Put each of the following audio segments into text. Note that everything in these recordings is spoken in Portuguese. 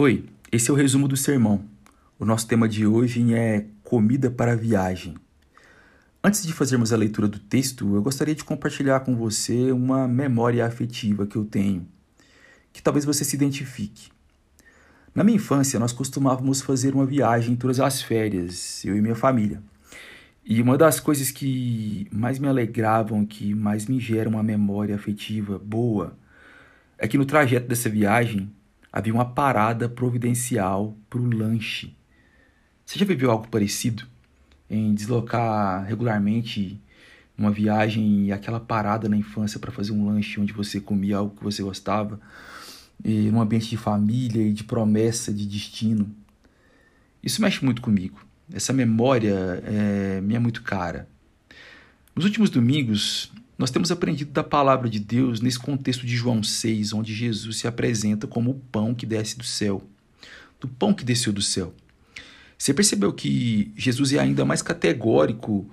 Oi, esse é o resumo do sermão. O nosso tema de hoje é comida para viagem. Antes de fazermos a leitura do texto, eu gostaria de compartilhar com você uma memória afetiva que eu tenho, que talvez você se identifique. Na minha infância, nós costumávamos fazer uma viagem todas as férias, eu e minha família. E uma das coisas que mais me alegravam, que mais me geram uma memória afetiva boa, é que no trajeto dessa viagem havia uma parada providencial para o lanche. Você já viveu algo parecido? Em deslocar regularmente uma viagem e aquela parada na infância para fazer um lanche onde você comia algo que você gostava, e num ambiente de família e de promessa, de destino. Isso mexe muito comigo. Essa memória é, me é muito cara. Nos últimos domingos, nós temos aprendido da palavra de Deus nesse contexto de João 6, onde Jesus se apresenta como o pão que desce do céu, do pão que desceu do céu. Você percebeu que Jesus é ainda mais categórico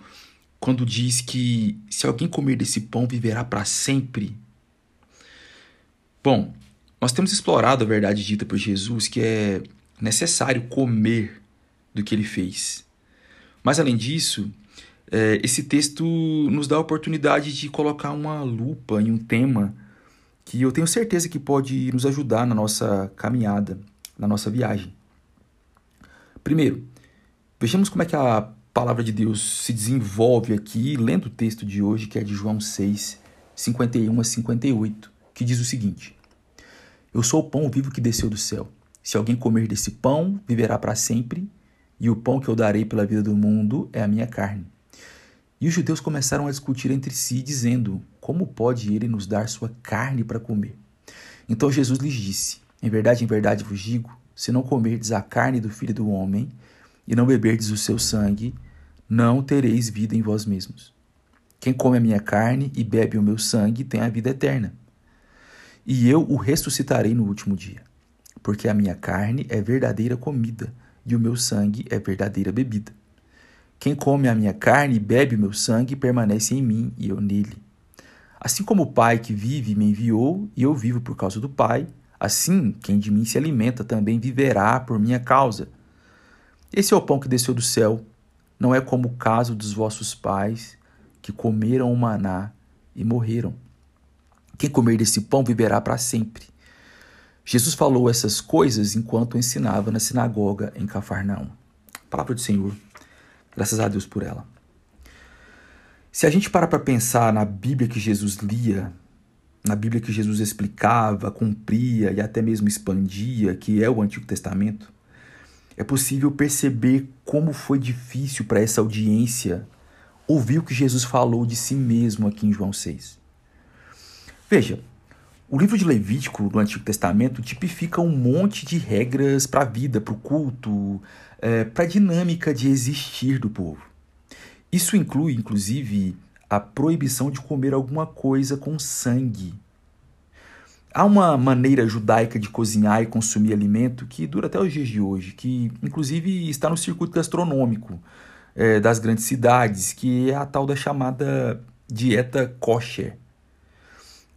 quando diz que se alguém comer desse pão viverá para sempre? Bom, nós temos explorado a verdade dita por Jesus que é necessário comer do que ele fez. Mas além disso, é, esse texto nos dá a oportunidade de colocar uma lupa em um tema que eu tenho certeza que pode nos ajudar na nossa caminhada, na nossa viagem. Primeiro, vejamos como é que a palavra de Deus se desenvolve aqui, lendo o texto de hoje, que é de João 6, 51 a 58, que diz o seguinte: Eu sou o pão vivo que desceu do céu. Se alguém comer desse pão, viverá para sempre, e o pão que eu darei pela vida do mundo é a minha carne. E os judeus começaram a discutir entre si, dizendo: Como pode ele nos dar sua carne para comer? Então Jesus lhes disse: Em verdade, em verdade vos digo: se não comerdes a carne do filho do homem e não beberdes o seu sangue, não tereis vida em vós mesmos. Quem come a minha carne e bebe o meu sangue tem a vida eterna. E eu o ressuscitarei no último dia. Porque a minha carne é verdadeira comida e o meu sangue é verdadeira bebida. Quem come a minha carne e bebe o meu sangue permanece em mim e eu nele. Assim como o Pai que vive me enviou e eu vivo por causa do Pai, assim quem de mim se alimenta também viverá por minha causa. Esse é o pão que desceu do céu, não é como o caso dos vossos pais, que comeram o maná e morreram. Quem comer desse pão viverá para sempre. Jesus falou essas coisas enquanto ensinava na sinagoga em Cafarnaum. Palavra do Senhor. Graças a Deus por ela. Se a gente para para pensar na Bíblia que Jesus lia, na Bíblia que Jesus explicava, cumpria e até mesmo expandia, que é o Antigo Testamento, é possível perceber como foi difícil para essa audiência ouvir o que Jesus falou de si mesmo aqui em João 6. Veja, o livro de Levítico do Antigo Testamento tipifica um monte de regras para a vida, para o culto, é, para a dinâmica de existir do povo. Isso inclui, inclusive, a proibição de comer alguma coisa com sangue. Há uma maneira judaica de cozinhar e consumir alimento que dura até os dias de hoje, que inclusive está no circuito gastronômico é, das grandes cidades, que é a tal da chamada dieta kosher,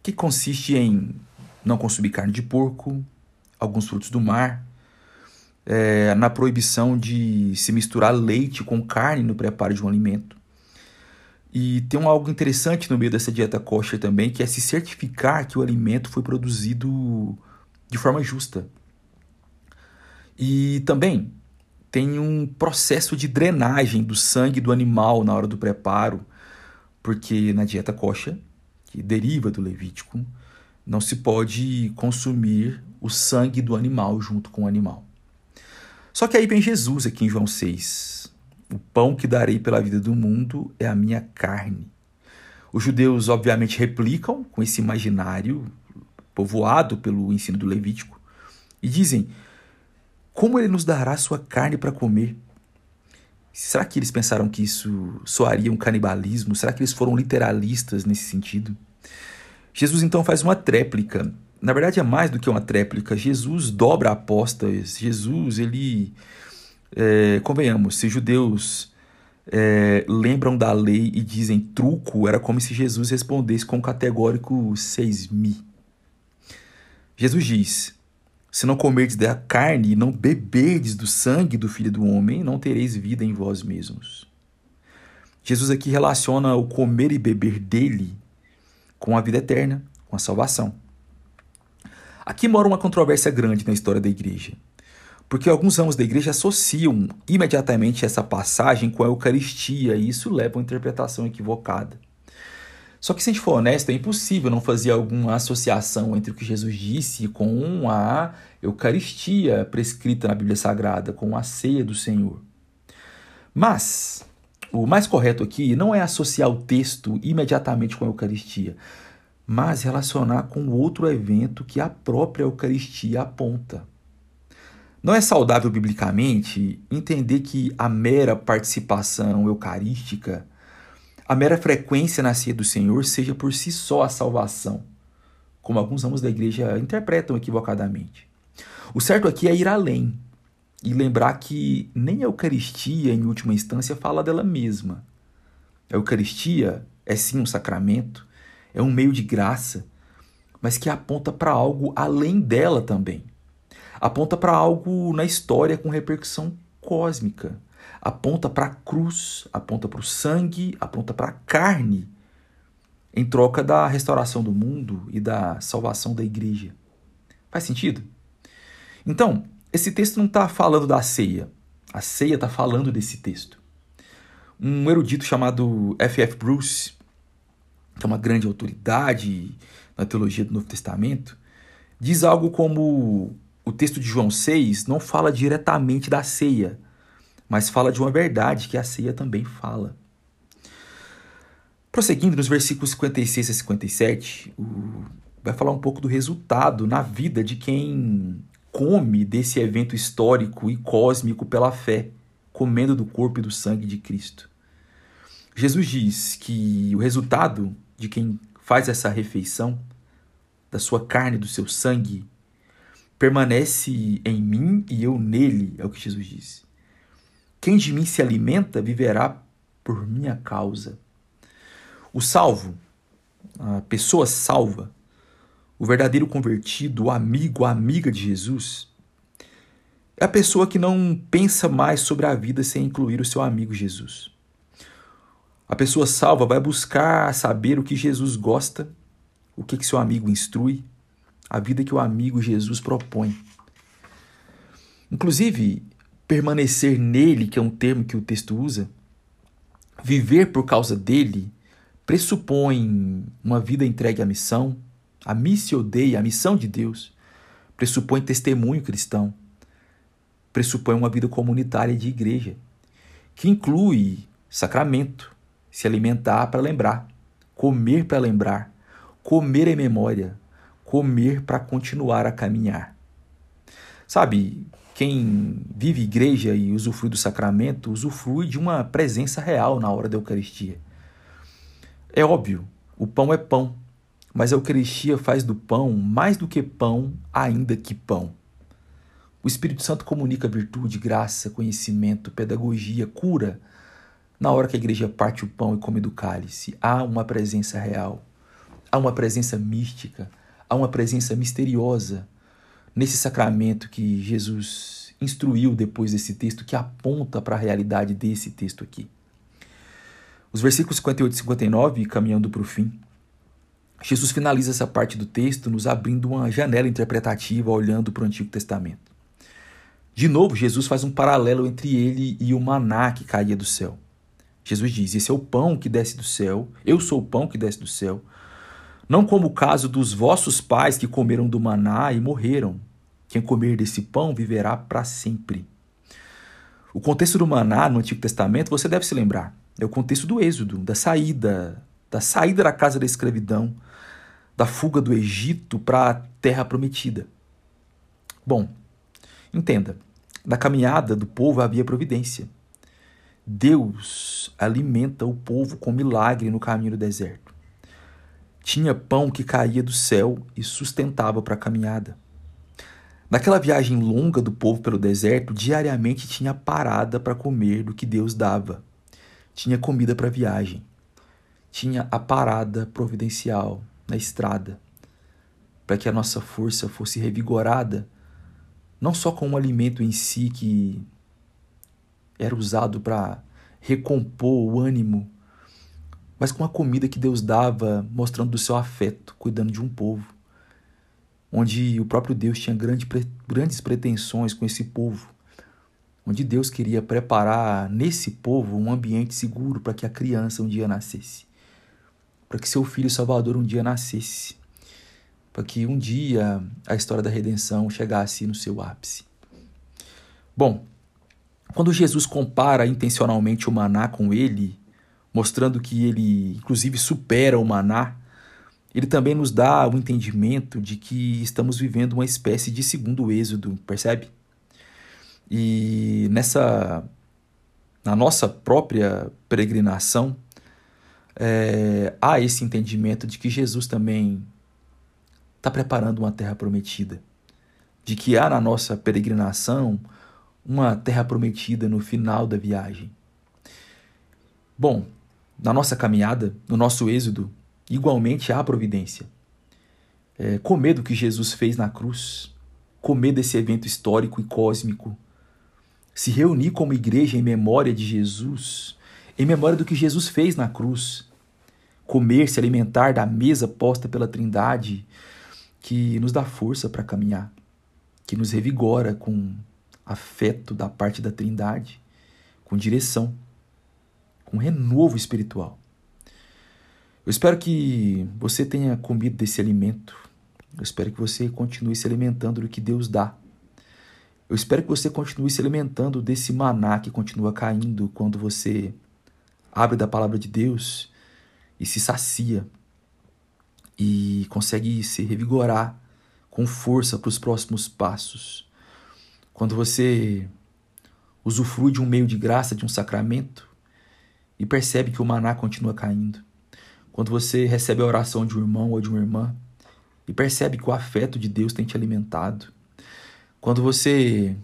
que consiste em não consumir carne de porco, alguns frutos do mar, é, na proibição de se misturar leite com carne no preparo de um alimento. E tem um algo interessante no meio dessa dieta kosher também, que é se certificar que o alimento foi produzido de forma justa. E também tem um processo de drenagem do sangue do animal na hora do preparo, porque na dieta kosher, que deriva do Levítico, não se pode consumir o sangue do animal junto com o animal. Só que aí vem Jesus aqui em João 6. O pão que darei pela vida do mundo é a minha carne. Os judeus, obviamente, replicam com esse imaginário povoado pelo ensino do Levítico e dizem: Como ele nos dará sua carne para comer? Será que eles pensaram que isso soaria um canibalismo? Será que eles foram literalistas nesse sentido? Jesus então faz uma tréplica na verdade é mais do que uma tréplica. Jesus dobra a aposta. Jesus, ele. É, convenhamos, se judeus é, lembram da lei e dizem truco, era como se Jesus respondesse com o categórico 6 mi. Jesus diz: Se não comerdes da carne e não beberdes do sangue do Filho do Homem, não tereis vida em vós mesmos. Jesus aqui relaciona o comer e beber dele com a vida eterna, com a salvação. Aqui mora uma controvérsia grande na história da igreja, porque alguns ramos da igreja associam imediatamente essa passagem com a Eucaristia e isso leva a uma interpretação equivocada. Só que, se a gente for honesto, é impossível não fazer alguma associação entre o que Jesus disse com a Eucaristia prescrita na Bíblia Sagrada, com a ceia do Senhor. Mas, o mais correto aqui não é associar o texto imediatamente com a Eucaristia, mas relacionar com outro evento que a própria Eucaristia aponta. Não é saudável biblicamente entender que a mera participação eucarística a mera frequência na ceia do Senhor seja por si só a salvação, como alguns ramos da igreja interpretam equivocadamente. O certo aqui é ir além e lembrar que nem a Eucaristia, em última instância, fala dela mesma. A Eucaristia é sim um sacramento, é um meio de graça, mas que aponta para algo além dela também. Aponta para algo na história com repercussão cósmica, aponta para a cruz, aponta para o sangue, aponta para a carne, em troca da restauração do mundo e da salvação da igreja. Faz sentido? Então, esse texto não está falando da ceia. A ceia está falando desse texto. Um erudito chamado F.F. Bruce, que é uma grande autoridade na teologia do Novo Testamento, diz algo como o texto de João 6 não fala diretamente da ceia, mas fala de uma verdade que a ceia também fala. Prosseguindo nos versículos 56 a 57, o... vai falar um pouco do resultado na vida de quem come desse evento histórico e cósmico pela fé, comendo do corpo e do sangue de Cristo. Jesus diz que o resultado de quem faz essa refeição, da sua carne, do seu sangue, permanece em mim e eu nele, é o que Jesus diz. Quem de mim se alimenta viverá por minha causa. O salvo, a pessoa salva, o verdadeiro convertido, o amigo, a amiga de Jesus, é a pessoa que não pensa mais sobre a vida sem incluir o seu amigo Jesus. A pessoa salva vai buscar saber o que Jesus gosta, o que, que seu amigo instrui, a vida que o amigo Jesus propõe. Inclusive, permanecer nele, que é um termo que o texto usa, viver por causa dele, pressupõe uma vida entregue à missão, a missio Dei, a missão de Deus, pressupõe testemunho cristão, pressupõe uma vida comunitária de igreja, que inclui sacramento, se alimentar para lembrar, comer para lembrar, comer em memória, comer para continuar a caminhar. Sabe, quem vive igreja e usufrui do sacramento, usufrui de uma presença real na hora da Eucaristia. É óbvio, o pão é pão, mas a Eucaristia faz do pão mais do que pão, ainda que pão. O Espírito Santo comunica virtude, graça, conhecimento, pedagogia, cura. Na hora que a igreja parte o pão e come do cálice, há uma presença real, há uma presença mística, há uma presença misteriosa nesse sacramento que Jesus instruiu depois desse texto, que aponta para a realidade desse texto aqui. Os versículos 58 e 59, caminhando para o fim, Jesus finaliza essa parte do texto nos abrindo uma janela interpretativa olhando para o Antigo Testamento. De novo, Jesus faz um paralelo entre ele e o maná que caía do céu. Jesus diz: Esse é o pão que desce do céu, eu sou o pão que desce do céu. Não como o caso dos vossos pais que comeram do maná e morreram. Quem comer desse pão viverá para sempre. O contexto do maná no Antigo Testamento você deve se lembrar. É o contexto do êxodo, da saída, da saída da casa da escravidão, da fuga do Egito para a terra prometida. Bom, entenda, na caminhada do povo havia providência. Deus alimenta o povo com milagre no caminho do deserto. Tinha pão que caía do céu e sustentava para a caminhada. Naquela viagem longa do povo pelo deserto, diariamente tinha parada para comer do que Deus dava. Tinha comida para viagem. Tinha a parada providencial na estrada, para que a nossa força fosse revigorada não só com um alimento em si que era usado para recompor o ânimo, mas com a comida que Deus dava, mostrando do seu afeto, cuidando de um povo, onde o próprio Deus tinha grande, grandes pretensões com esse povo, onde Deus queria preparar nesse povo um ambiente seguro para que a criança um dia nascesse, para que seu filho Salvador um dia nascesse, para que um dia a história da redenção chegasse no seu ápice. Bom, quando Jesus compara intencionalmente o maná com ele, mostrando que ele inclusive supera o maná, ele também nos dá o entendimento de que estamos vivendo uma espécie de segundo êxodo, percebe? E nessa na nossa própria peregrinação é, há esse entendimento de que Jesus também está preparando uma terra prometida, de que há na nossa peregrinação uma terra prometida no final da viagem. Bom, na nossa caminhada, no nosso êxodo, igualmente há providência. É, com medo que Jesus fez na cruz, com medo desse evento histórico e cósmico, se reunir como igreja em memória de Jesus, em memória do que Jesus fez na cruz, comer, se alimentar da mesa posta pela Trindade, que nos dá força para caminhar, que nos revigora com afeto da parte da Trindade, com direção, com renovo espiritual. Eu espero que você tenha comido desse alimento. Eu espero que você continue se alimentando do que Deus dá. Eu espero que você continue se alimentando desse maná que continua caindo quando você abre da palavra de Deus e se sacia e consegue se revigorar com força para os próximos passos. Quando você usufrui de um meio de graça, de um sacramento, e percebe que o maná continua caindo. Quando você recebe a oração de um irmão ou de uma irmã, e percebe que o afeto de Deus tem te alimentado. Quando você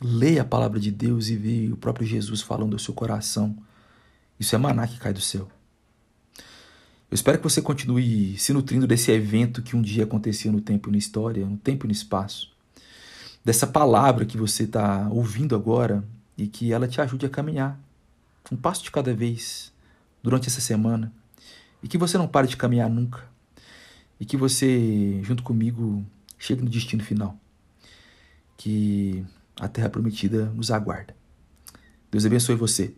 lê a palavra de Deus e vê o próprio Jesus falando ao seu coração, isso é maná que cai do céu. Eu espero que você continue se nutrindo desse evento que um dia aconteceu no tempo e na história, no tempo e no espaço. Dessa palavra que você está ouvindo agora e que ela te ajude a caminhar um passo de cada vez durante essa semana. E que você não pare de caminhar nunca. E que você, junto comigo, chegue no destino final. Que a terra prometida nos aguarda. Deus abençoe você.